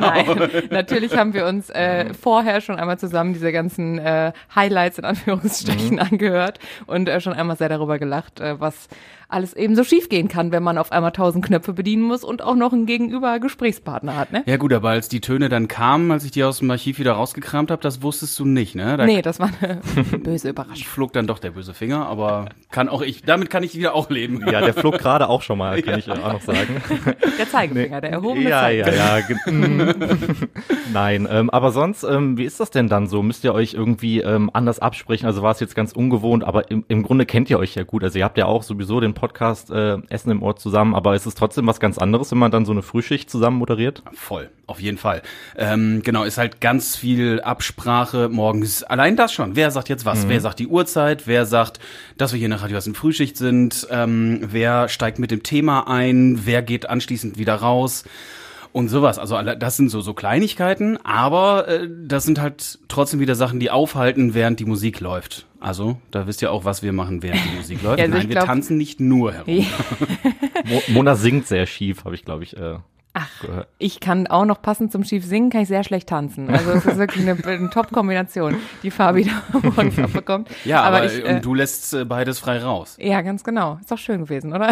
Nein, natürlich haben wir uns äh, vorher schon einmal zusammen diese ganzen äh, Highlights in Anführungsstrichen Mhm. angehört und äh, schon einmal sehr darüber gelacht, äh, was alles eben so schiefgehen kann, wenn man auf einmal tausend Knöpfe bedienen muss und auch noch einen gegenüber Gesprächspartner hat, ne? Ja gut, aber als die Töne dann kamen, als ich die aus dem Archiv wieder rausgekramt habe, das wusstest du nicht, ne? Da Nee, das war eine böse Überraschung. flog dann doch der böse Finger, aber kann auch ich, damit kann ich wieder auch leben. Ja, der flog gerade auch schon mal, kann ich äh, auch noch sagen. Der Zeigefinger, der erhobene Ja, ja, Zeigefinger. ja. ge- mm. Nein, ähm, aber sonst, ähm, wie ist das denn dann so? Müsst ihr euch irgendwie ähm, anders absprechen? Also war es jetzt ganz ungewohnt, aber im, im Grunde kennt ihr euch ja gut. Also ihr habt ja auch sowieso den Podcast äh, Essen im Ort zusammen, aber ist es trotzdem was ganz anderes, wenn man dann so eine Frühschicht zusammen moderiert? Voll, auf jeden Fall. Ähm, genau, ist halt ganz viel Absprache morgens. Allein das schon. Wer sagt jetzt was? Mhm. Wer sagt die Uhrzeit? Wer sagt, dass wir hier in der Radio in Frühschicht sind? Ähm, wer steigt mit dem Thema ein? Wer geht anschließend wieder raus? Und sowas. Also das sind so, so Kleinigkeiten, aber äh, das sind halt trotzdem wieder Sachen, die aufhalten, während die Musik läuft. Also, da wisst ihr auch, was wir machen, während die Musik läuft. Ja, also Nein, ich wir glaub- tanzen nicht nur herum. Mo Mona singt sehr schief, habe ich glaube ich äh, Ach, ich kann auch noch passend zum schief singen, kann ich sehr schlecht tanzen. Also es ist wirklich eine, eine Top-Kombination, die Fabi da abbekommt. Ja, aber, ich, und du lässt äh, beides frei raus. Ja, ganz genau. Ist doch schön gewesen, oder?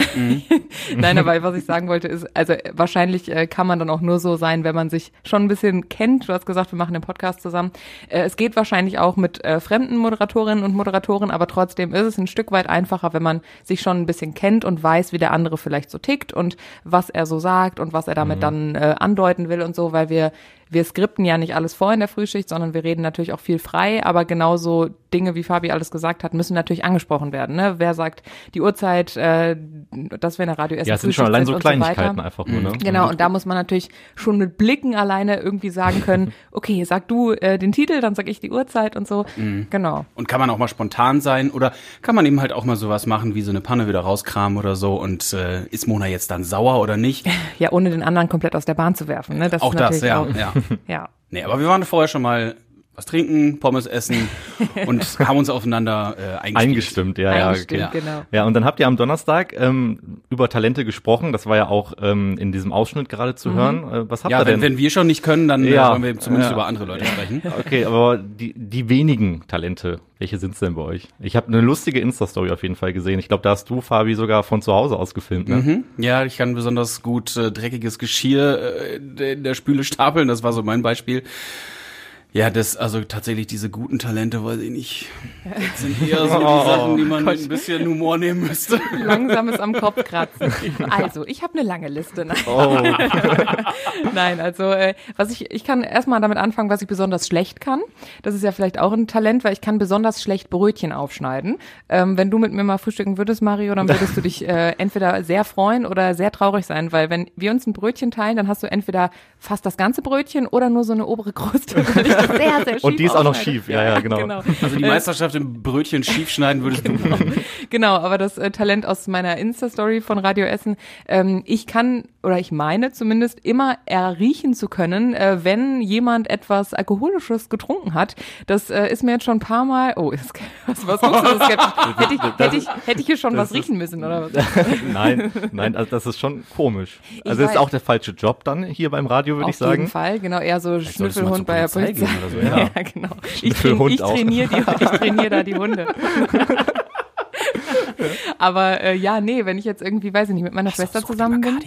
Nein, aber was ich sagen wollte ist, also äh, wahrscheinlich äh, kann man dann auch nur so sein, wenn man sich schon ein bisschen kennt. Du hast gesagt, wir machen den Podcast zusammen. Äh, es geht wahrscheinlich auch mit äh, fremden Moderatorinnen und Moderatoren, aber trotzdem ist es ein Stück weit einfacher, wenn man sich schon ein bisschen kennt und weiß, wie der andere vielleicht so tickt und was er so sagt und was er damit dann äh, andeuten will und so, weil wir wir skripten ja nicht alles vor in der Frühschicht, sondern wir reden natürlich auch viel frei, aber genauso Dinge, wie Fabi alles gesagt hat, müssen natürlich angesprochen werden. Ne? Wer sagt die Uhrzeit, äh, dass wir in der Radio essen Ja, es sind schon allein so Kleinigkeiten weiter. einfach nur, ne? Genau, und da muss man natürlich schon mit Blicken alleine irgendwie sagen können, okay, sag du äh, den Titel, dann sag ich die Uhrzeit und so. Mhm. Genau. Und kann man auch mal spontan sein oder kann man eben halt auch mal sowas machen, wie so eine Panne wieder rauskramen oder so und äh, ist Mona jetzt dann sauer oder nicht? Ja, ohne den anderen komplett aus der Bahn zu werfen. Ne? Das auch ist das, ja, auch, ja. ja. Nee, aber wir waren vorher schon mal was trinken, Pommes essen und haben uns aufeinander äh, eingespielt. Eingestimmt, ja, ja, Eingestimmt, okay. genau. Ja, und dann habt ihr am Donnerstag ähm, über Talente gesprochen. Das war ja auch ähm, in diesem Ausschnitt gerade zu Mhm. hören. Äh, was habt Ja, ihr wenn, denn? wenn wir schon nicht können, dann Ja. äh, wollen wir zumindest Ja. über andere Leute sprechen. Okay, aber die, die wenigen Talente, welche sind's denn bei euch? Ich habe eine lustige Insta-Story auf jeden Fall gesehen. Ich glaube, da hast du, Fabi, sogar von zu Hause aus gefilmt, ne? Mhm. Ja, ich kann besonders gut äh, dreckiges Geschirr äh, in der Spüle stapeln. Das war so mein Beispiel. Ja, das, also tatsächlich diese guten Talente, weiß ich nicht. Das sind eher so die Oh, Sachen, die man Gott. mit ein bisschen Humor nehmen müsste. Langsames am Kopf kratzen. Also, ich habe eine lange Liste. Nein, Oh. Nein also äh, was ich, ich kann erstmal damit anfangen, was ich besonders schlecht kann. Das ist ja vielleicht auch ein Talent, weil ich kann besonders schlecht Brötchen aufschneiden. Ähm, wenn du mit mir mal frühstücken würdest, Mario, dann würdest du dich äh, entweder sehr freuen oder sehr traurig sein, weil wenn wir uns ein Brötchen teilen, dann hast du entweder fast das ganze Brötchen oder nur so eine obere Kruste. Sehr, sehr schief Und die ist auch noch schief, ja, ja, genau. Also die Äh, Meisterschaft im Brötchen schief schneiden würdest du. Genau, aber das äh, Talent aus meiner Insta-Story von Radio Essen, ähm, ich kann, oder ich meine zumindest, immer erriechen zu können, äh, wenn jemand etwas Alkoholisches getrunken hat. Das äh, ist mir jetzt schon ein paar Mal, oh, das, was, was guckst du so skeptisch? Hätte ich, hätte ich, hätte ich hier schon was riechen müssen, oder was? nein, nein, also das ist schon komisch. Also das weiß. ist auch der falsche Job dann hier beim Radio, würde Auf ich sagen. jeden Fall, genau, eher so Schnüffelhund bei der Polizei oder so, ja. ja, genau. Ich, train, ich trainiere trainiere da die Hunde. Aber äh, ja, nee, wenn ich jetzt irgendwie, weiß ich nicht, mit meiner Schwester zusammen bin.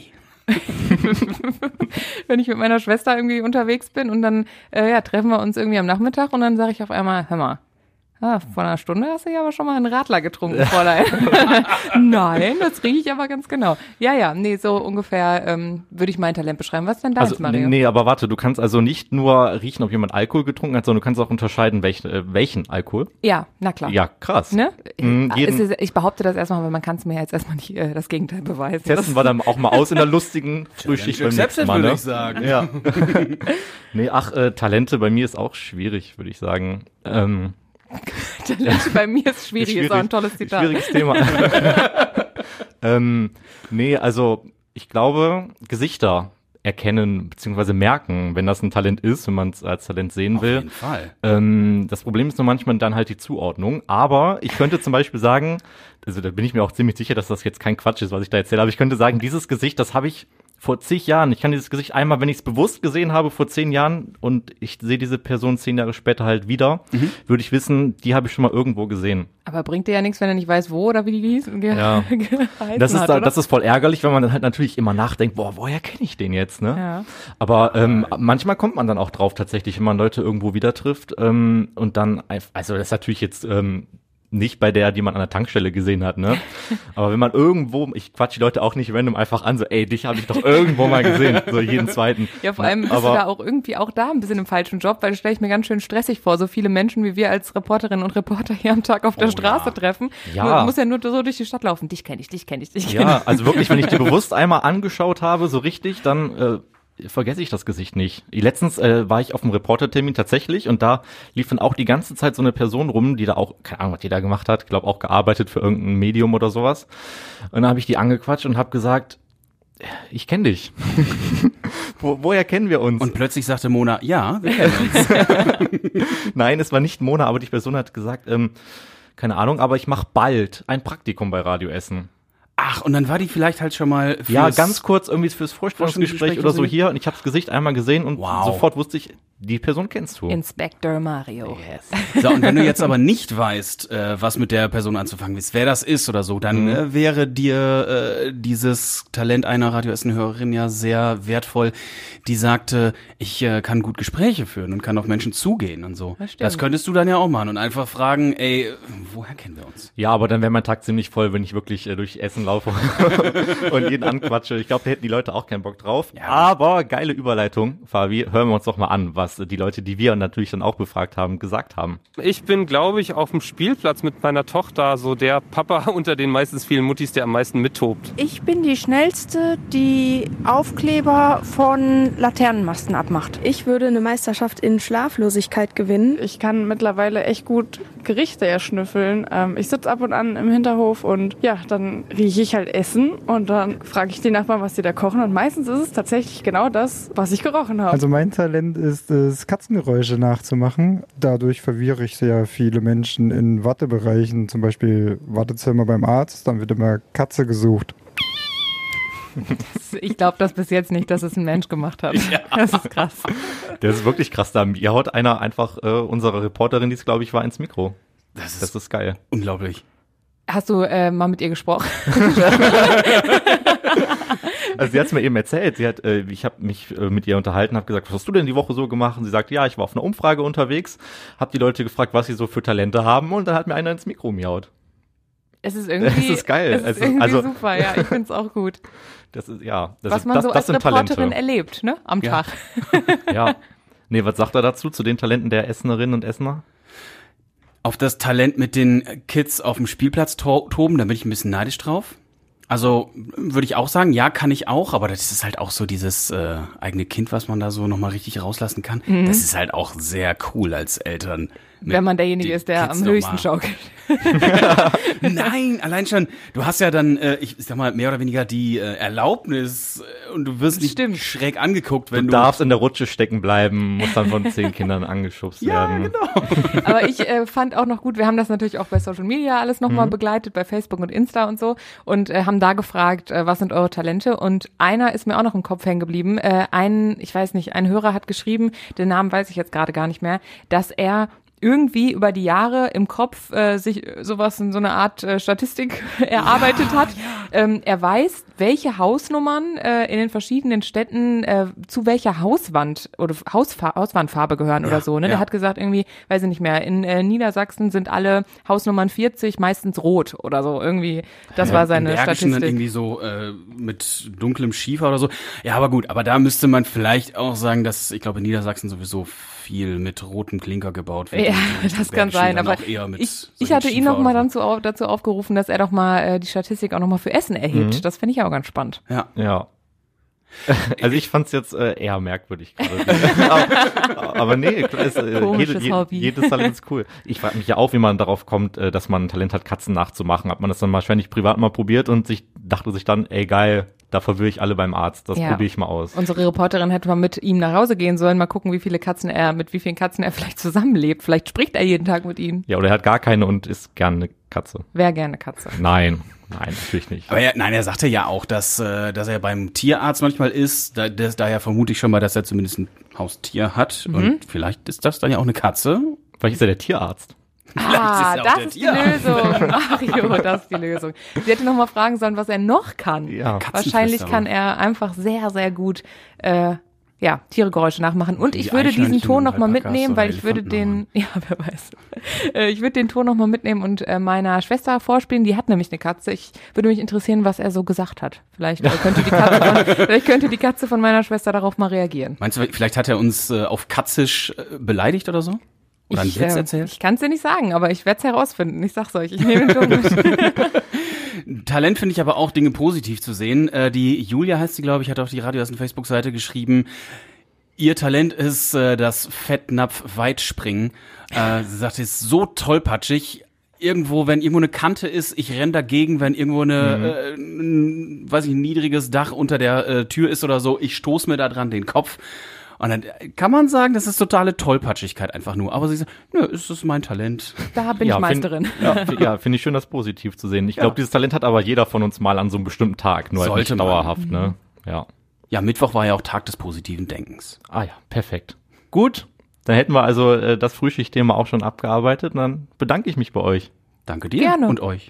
wenn ich mit meiner Schwester irgendwie unterwegs bin und dann äh, ja, treffen wir uns irgendwie am Nachmittag und dann sage ich auf einmal, hör mal, ah, vor einer Stunde hast du ja aber schon mal einen Radler getrunken, Fräulein. Nein, das rieche ich aber ganz genau. Ja, ja, nee, so ungefähr ähm, würde ich mein Talent beschreiben. Was ist denn deins, Also, Mario? nee, aber warte, du kannst also nicht nur riechen, ob jemand Alkohol getrunken hat, sondern du kannst auch unterscheiden, welch, äh, welchen Alkohol. Ja, na klar. Ja, krass. Ne? Mm, Es jeden, ist, ich behaupte das erstmal, weil man kann es mir jetzt erstmal nicht äh, das Gegenteil beweisen. testen wir dann auch mal aus in der lustigen Frühschicht beim nächsten Mal. würde Ne? ich sagen. Ja. nee, ach, äh, Talente bei mir ist auch schwierig, würde ich sagen. Ähm, Talente bei mir ist schwierig, ist auch ein tolles Zitat. Schwieriges Thema. ähm, nee, also ich glaube, Gesichter erkennen bzw. merken, wenn das ein Talent ist, wenn man es als Talent sehen will. Auf jeden Fall. Ähm, das Problem ist nur manchmal dann halt die Zuordnung. Aber ich könnte zum Beispiel sagen, also da bin ich mir auch ziemlich sicher, dass das jetzt kein Quatsch ist, was ich da erzähle, aber ich könnte sagen, dieses Gesicht, das habe ich vor zig Jahren. Ich kann dieses Gesicht einmal, wenn ich es bewusst gesehen habe, vor zehn Jahren und ich sehe diese Person zehn Jahre später halt wieder, Mhm. würde ich wissen, die habe ich schon mal irgendwo gesehen. Aber bringt dir ja nichts, wenn er nicht weiß, wo oder wie die hieß. Ja. Das ist, hat, das ist voll ärgerlich, wenn man dann halt natürlich immer nachdenkt, boah, woher kenne ich den jetzt, ne? Ja. Aber ähm, manchmal kommt man dann auch drauf tatsächlich, wenn man Leute irgendwo wieder trifft ähm, und dann, also das ist natürlich jetzt ähm, nicht bei der, die man an der Tankstelle gesehen hat, ne? Aber wenn man irgendwo, ich quatsch die Leute auch nicht random einfach an, so, ey, dich habe ich doch irgendwo mal gesehen, so jeden zweiten. Ja, vor allem bist Aber- du da auch irgendwie auch da ein bisschen im falschen Job, weil das stelle ich mir ganz schön stressig vor, so viele Menschen wie wir als Reporterinnen und Reporter hier am Tag auf der Straße treffen. Oh Ja. Du musst ja nur so durch die Stadt laufen. Dich kenne ich, dich kenne ich, dich kenne Ja, ich. also wirklich, wenn ich die bewusst einmal angeschaut habe, so richtig, dann äh, vergesse ich das Gesicht nicht. Letztens äh, war ich auf einem Reportertermin tatsächlich und da lief dann auch die ganze Zeit so eine Person rum, die da auch, keine Ahnung, was die da gemacht hat, glaube auch gearbeitet für irgendein Medium oder sowas. Und dann habe ich die angequatscht und habe gesagt, ich kenne dich. Wo, woher kennen wir uns? Und plötzlich sagte Mona, ja, wir kennen uns. Nein, es war nicht Mona, aber die Person hat gesagt, ähm, keine Ahnung, aber ich mache bald ein Praktikum bei Radio Essen. Ach, und dann war die vielleicht halt schon mal fürs Ja, ganz kurz irgendwie fürs Vorstellungsgespräch oder so hier und ich habe das Gesicht einmal gesehen und Wow. sofort wusste ich, die Person kennst du. Inspector Mario. So, und wenn du jetzt aber nicht weißt, äh, was mit der Person anzufangen ist, wer das ist oder so, dann Mhm. äh, wäre dir äh, dieses Talent einer Radio Essen-Hörerin ja sehr wertvoll, die sagte, ich äh, kann gut Gespräche führen und kann auf Menschen zugehen und so. Das. Das könntest du dann ja auch machen und einfach fragen, ey, woher kennen wir uns? Ja, aber dann wäre mein Tag ziemlich voll, wenn ich wirklich äh, durch Essen laufe und jeden anquatsche. Ich glaube, da hätten die Leute auch keinen Bock drauf. Aber geile Überleitung, Fabi. Hören wir uns doch mal an, was die Leute, die wir natürlich dann auch befragt haben, gesagt haben. Ich bin, glaube ich, auf dem Spielplatz mit meiner Tochter so der Papa unter den meistens vielen Muttis, der am meisten mittobt. Ich bin die schnellste, die Aufkleber von Laternenmasten abmacht. Ich würde eine Meisterschaft in Schlaflosigkeit gewinnen. Ich kann mittlerweile echt gut Gerichte erschnüffeln. Ähm, ich sitze ab und an im Hinterhof und ja, dann rieche ich halt Essen und dann frage ich die Nachbarn, was sie da kochen und meistens ist es tatsächlich genau das, was ich gerochen habe. Also mein Talent ist es, Katzengeräusche nachzumachen. Dadurch verwirre ich sehr viele Menschen in Wartebereichen, zum Beispiel Wartezimmer beim Arzt, dann wird immer Katze gesucht. Ich glaube das bis jetzt nicht, dass es ein Mensch gemacht hat. Das ist krass. Das ist wirklich krass. Da mir haut einer einfach äh, unsere Reporterin, die es glaube ich war, ins Mikro. Das ist, das ist geil. Unglaublich. Hast du äh, mal mit ihr gesprochen? Also sie hat es mir eben erzählt. Sie hat, äh, ich habe mich äh, mit ihr unterhalten, habe gesagt, was hast du denn die Woche so gemacht? Und sie sagt, ja, ich war auf einer Umfrage unterwegs, habe die Leute gefragt, was sie so für Talente haben, und dann hat mir einer ins Mikro miaut. Es ist irgendwie, Das ist geil. Es ist Es ist- irgendwie also- super, ja, ich finde es auch gut. Das ist ja, das was ist, man das, so das als Reporterin Talente. erlebt, ne, am Ja. Tag. Ja. Nee, was sagt er dazu zu den Talenten der Essenerinnen und Essener? Auf das Talent mit den Kids auf dem Spielplatz to toben, da bin ich ein bisschen neidisch drauf. Also würde ich auch sagen, ja, kann ich auch, aber das ist halt auch so dieses äh, eigene Kind, was man da so nochmal richtig rauslassen kann. Mhm. Das ist halt auch sehr cool als Eltern. Mit Wenn man derjenige ist, der Kids am höchsten schaukelt. Nein, allein schon, du hast ja dann, äh, ich sag mal, mehr oder weniger die äh, Erlaubnis äh, und du wirst nicht schräg angeguckt, wenn du du, darfst in der Rutsche stecken bleiben, musst dann von zehn Kindern angeschubst Ja, werden. genau. Aber ich äh, fand auch noch gut, wir haben das natürlich auch bei Social Media alles nochmal Mhm. begleitet, bei Facebook und Insta und so und äh, haben da gefragt, äh, was sind eure Talente und einer ist mir auch noch im Kopf hängen geblieben. Äh, ein, ich weiß nicht, ein Hörer hat geschrieben, den Namen weiß ich jetzt gerade gar nicht mehr, dass er irgendwie über die Jahre im Kopf äh, sich sowas in so eine Art äh, Statistik erarbeitet hat. Ähm, er weiß, welche Hausnummern äh, in den verschiedenen Städten äh, zu welcher Hauswand oder Hausfa Hauswandfarbe gehören oder so. Ne? ja. Der hat gesagt, irgendwie, weiß ich nicht mehr, in äh, Niedersachsen sind alle Hausnummern 40 meistens rot oder so. Irgendwie, das war seine Bergischen dann Statistik. irgendwie so äh, mit dunklem Schiefer oder so. Ja, aber gut, aber da müsste man vielleicht auch sagen, dass ich glaube in Niedersachsen sowieso viel mit rotem Klinker gebaut wird. Ja, das kann sein, aber auch eher mit ich, ich hatte ihn noch mal oder dann zu, au- dazu aufgerufen, dass er doch mal äh, die Statistik auch noch mal für Essen erhebt. Mhm. Das finde ich auch ganz spannend. Ja. Ja. Also ich fand's jetzt äh, eher merkwürdig gerade. aber, aber nee, ist, äh, jede, je, Hobby. jedes Talent ist cool. Ich frage mich ja auch, wie man darauf kommt, äh, dass man ein Talent hat, Katzen nachzumachen. Hat man das dann wahrscheinlich privat mal probiert und sich dachte sich dann, ey geil, da verwirre ich alle beim Arzt. Das Ja. probiere ich mal aus. Unsere Reporterin hätte mal mit ihm nach Hause gehen sollen, mal gucken, wie viele Katzen er, mit wie vielen Katzen er vielleicht zusammenlebt. Vielleicht spricht er jeden Tag mit ihnen. Ja, oder er hat gar keine und ist gerne eine Katze. Wer gerne Katze. Nein, nein, natürlich nicht. Aber er, nein, er sagte ja auch, dass, äh, dass er beim Tierarzt manchmal ist. Da, das, daher vermute ich schon mal, dass er zumindest ein Haustier hat. Mhm. Und vielleicht ist das dann ja auch eine Katze. Vielleicht ist er der Tierarzt. Ah, ist das ist die Tierarzt. Lösung. Mario, das ist die Lösung. Sie hätte noch mal fragen sollen, was er noch kann. Ja. Wahrscheinlich kann er einfach sehr, sehr gut äh, ja, Tieregeräusche nachmachen. Und Die ich würde diesen Ton noch mal mitnehmen, weil ich würde den, ja, wer weiß. Äh, ich würde den Ton noch mal mitnehmen und äh, meiner Schwester vorspielen. Die hat nämlich eine Katze. Ich würde mich interessieren, was er so gesagt hat. Vielleicht äh, könnte die Katze von, vielleicht könnte die Katze von meiner Schwester darauf mal reagieren. Meinst du, vielleicht hat er uns äh, auf Katzisch äh, beleidigt oder so? Oder einen ich, Witz äh, erzählt? Ich kann es dir nicht sagen, aber ich werde es herausfinden. Ich sag's euch. Ich nehme den mit. Talent finde ich aber auch, Dinge positiv zu sehen. Äh, die Julia heißt sie, glaube ich, hat auf die Radio Essen Facebook-Seite geschrieben. Ihr Talent ist äh, das Fettnapf-Weitspringen. Äh, sie sagt, es ist so tollpatschig. Irgendwo, wenn irgendwo eine Kante ist, ich renn dagegen, wenn irgendwo eine, äh, ein, weiß ich, ein niedriges Dach unter der äh, Tür ist oder so, ich stoß mir da dran den Kopf. Und dann kann man sagen, das ist totale Tollpatschigkeit einfach nur. Aber sie sagt, nö, ist das mein Talent. Da bin ich Meisterin. Find, ja, ja finde ich schön, das positiv zu sehen. Ich glaube, dieses Talent hat aber jeder von uns mal an so einem bestimmten Tag, nur halt Sollte nicht man. dauerhaft, ne? Ja. Ja, Mittwoch war ja auch Tag des positiven Denkens. Ah ja, perfekt. Gut, dann hätten wir also äh, das Frühschichtthema auch schon abgearbeitet und dann bedanke ich mich bei euch. Danke dir Gerne. und euch.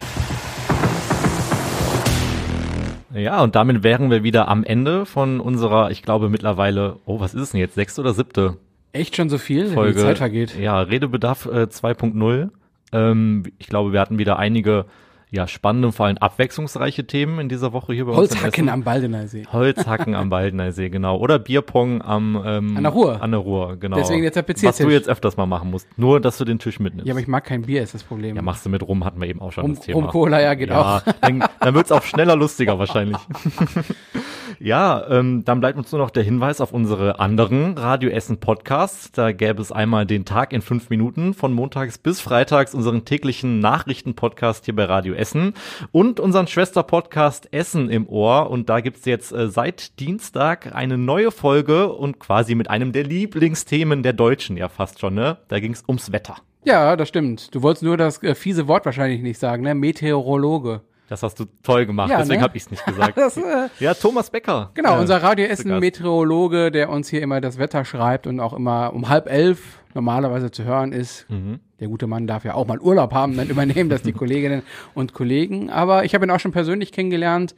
Ja, und damit wären wir wieder am Ende von unserer, ich glaube mittlerweile, oh, was ist es denn jetzt, sechste oder siebte Echt schon so viel, Folge? die Zeit vergeht. Ja, Redebedarf äh, 2.0. Ähm, ich glaube, wir hatten wieder einige ja, spannende und vor allem abwechslungsreiche Themen in dieser Woche hier bei uns. in Holzhacken am Baldener See. Holzhacken am Baldener See, genau. Oder Bierpong am ähm, An der Ruhr. An der Ruhr, genau. Deswegen der Was du jetzt öfters mal machen musst. Nur, dass du den Tisch mitnimmst. Ja, aber ich mag kein Bier, ist das Problem. Ja, machst du mit Rum, hatten wir eben auch schon Rum- das Thema. Rum-Cola, ja, geht auch. Dann, dann wird's auch schneller lustiger wahrscheinlich. ja, ähm, dann bleibt uns nur noch der Hinweis auf unsere anderen Radio Essen Podcasts. Da gäbe es einmal den Tag in fünf Minuten von montags bis freitags unseren täglichen Nachrichten-Podcast hier bei Radio Essen und unseren Schwester-Podcast Essen im Ohr. Und da gibt's jetzt äh, seit Dienstag eine neue Folge und quasi mit einem der Lieblingsthemen der Deutschen ja fast schon, ne? Da ging's ums Wetter. Ja, das stimmt. Du wolltest nur das äh, fiese Wort wahrscheinlich nicht sagen, ne? Meteorologe. Das hast du toll gemacht, Ja, deswegen ne? habe ich's nicht gesagt. Das, äh, ja, Thomas Becker. Genau, äh, unser Radio zu Essen Gast. Meteorologe, der uns hier immer das Wetter schreibt und auch immer um halb elf normalerweise zu hören ist. Mhm. Der gute Mann darf ja auch mal Urlaub haben, dann übernehmen das die Kolleginnen und Kollegen. Aber ich habe ihn auch schon persönlich kennengelernt.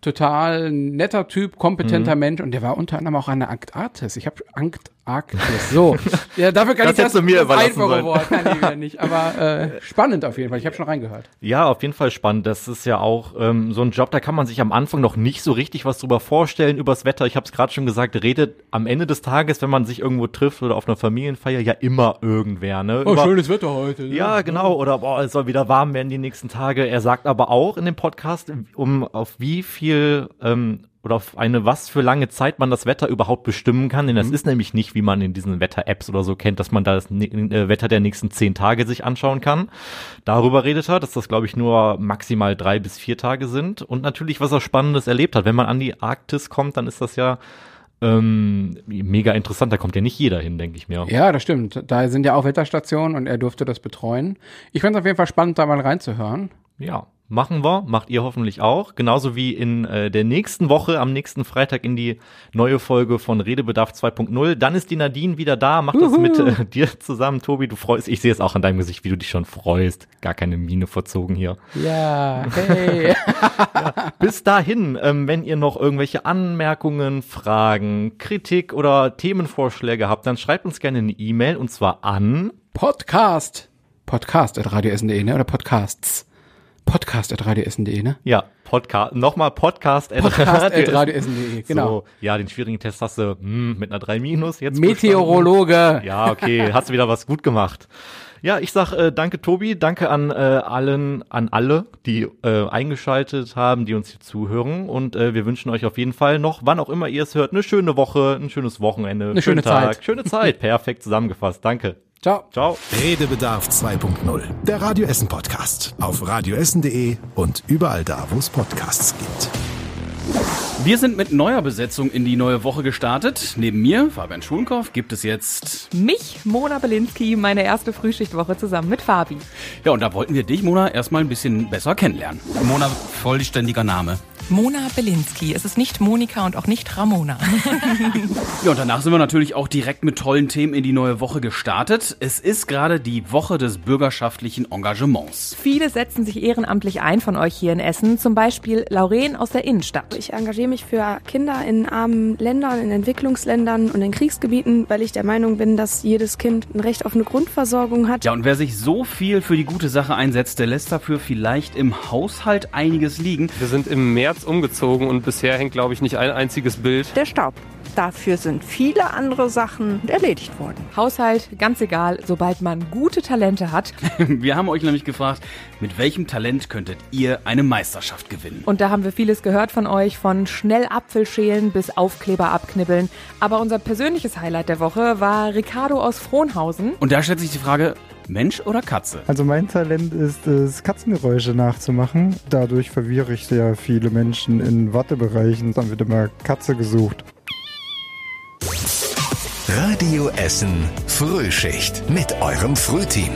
Total netter Typ, kompetenter Mhm. Mensch und der war unter anderem auch an der Antarktis. Ich habe Antarktis. So, ja, dafür kann Das ich das, du mir das einfache. Wort kann ich wieder nicht. Aber äh, spannend auf jeden Fall. Ich habe schon reingehört. Ja, auf jeden Fall spannend. Das ist ja auch ähm, so ein Job, da kann man sich am Anfang noch nicht so richtig was drüber vorstellen, übers Wetter. Ich habe es gerade schon gesagt, redet am Ende des Tages, wenn man sich irgendwo trifft oder auf einer Familienfeier, ja immer irgendwer. Ne? Oh, Über- schönes Wetter heute. ne? Ja, genau. Oder boah, es soll wieder warm werden die nächsten Tage. Er sagt aber auch in dem Podcast, um auf wie viel ähm, oder auf eine was für lange Zeit man das Wetter überhaupt bestimmen kann. Denn das ist nämlich nicht, wie man in diesen Wetter-Apps oder so kennt, dass man da das ne- äh, Wetter der nächsten zehn Tage sich anschauen kann. Darüber redet er, dass das, glaube ich, nur maximal drei bis vier Tage sind. Und natürlich, was er Spannendes erlebt hat. Wenn man an die Arktis kommt, dann ist das ja ähm, mega interessant. Da kommt ja nicht jeder hin, denke ich mir. Ja, das stimmt. Da sind ja auch Wetterstationen und er durfte das betreuen. Ich fand es auf jeden Fall spannend, da mal reinzuhören. Ja, machen wir, macht ihr hoffentlich auch. Genauso wie in äh, der nächsten Woche, am nächsten Freitag in die neue Folge von Redebedarf 2.0. Dann ist die Nadine wieder da, macht das mit äh, dir zusammen, Tobi. Du freust, ich sehe es auch an deinem Gesicht, wie du dich schon freust. Gar keine Miene verzogen hier. Ja, hey. Bis dahin, ähm, wenn ihr noch irgendwelche Anmerkungen, Fragen, Kritik oder Themenvorschläge habt, dann schreibt uns gerne eine E-Mail und zwar an Podcast. Podcast at radioessen.de, ne? Oder Podcasts. Podcast at radioessen.de, ne? Ja, Podcast, nochmal Podcast at Podcast genau. So, ja, den schwierigen Test hast du hm, mit einer 3 minus jetzt. Meteorologe. bestanden. Ja, okay, hast du wieder was gut gemacht. Ja, ich sag äh, danke Tobi, danke an äh, allen, an alle, die äh, eingeschaltet haben, die uns hier zuhören und äh, wir wünschen euch auf jeden Fall noch, wann auch immer ihr es hört, eine schöne Woche, ein schönes Wochenende, Eine schönen schöne Tag, Zeit. schöne Zeit, perfekt zusammengefasst. Danke. Ciao. Ciao. Redebedarf 2.0. Der Radio Essen Podcast. Auf radioessen.de und überall da, wo es Podcasts gibt. Wir sind mit neuer Besetzung in die neue Woche gestartet. Neben mir, Fabian Schulenkoff, gibt es jetzt. Mich, Mona Belinsky, meine erste Frühschichtwoche zusammen mit Fabi. Ja, und da wollten wir dich, Mona, erstmal ein bisschen besser kennenlernen. Mona, vollständiger Name. Mona Belinsky. Es ist nicht Monika und auch nicht Ramona. Ja, und danach sind wir natürlich auch direkt mit tollen Themen in die neue Woche gestartet. Es ist gerade die Woche des bürgerschaftlichen Engagements. Viele setzen sich ehrenamtlich ein von euch hier in Essen, zum Beispiel Lauren aus der Innenstadt. Ich engagiere mich für Kinder in armen Ländern, in Entwicklungsländern und in Kriegsgebieten, weil ich der Meinung bin, dass jedes Kind ein Recht auf eine Grundversorgung hat. Ja, und wer sich so viel für die gute Sache einsetzt, der lässt dafür vielleicht im Haushalt einiges liegen. Wir sind im März umgezogen und bisher hängt, glaube ich, nicht ein einziges Bild. Der Staub. Dafür sind viele andere Sachen erledigt worden. Haushalt, ganz egal, sobald man gute Talente hat. Wir haben euch nämlich gefragt, mit welchem Talent könntet ihr eine Meisterschaft gewinnen? Und da haben wir vieles gehört von euch, von schnell Apfel schälen bis Aufkleber abknibbeln. Aber unser persönliches Highlight der Woche war Ricardo aus Frohnhausen. Und da stellt sich die Frage, Mensch oder Katze? Also mein Talent ist es, Katzengeräusche nachzumachen. Dadurch verwirre ich sehr viele Menschen in Wartebereichen. Dann wird immer Katze gesucht. Radio Essen Frühschicht mit eurem Frühteam.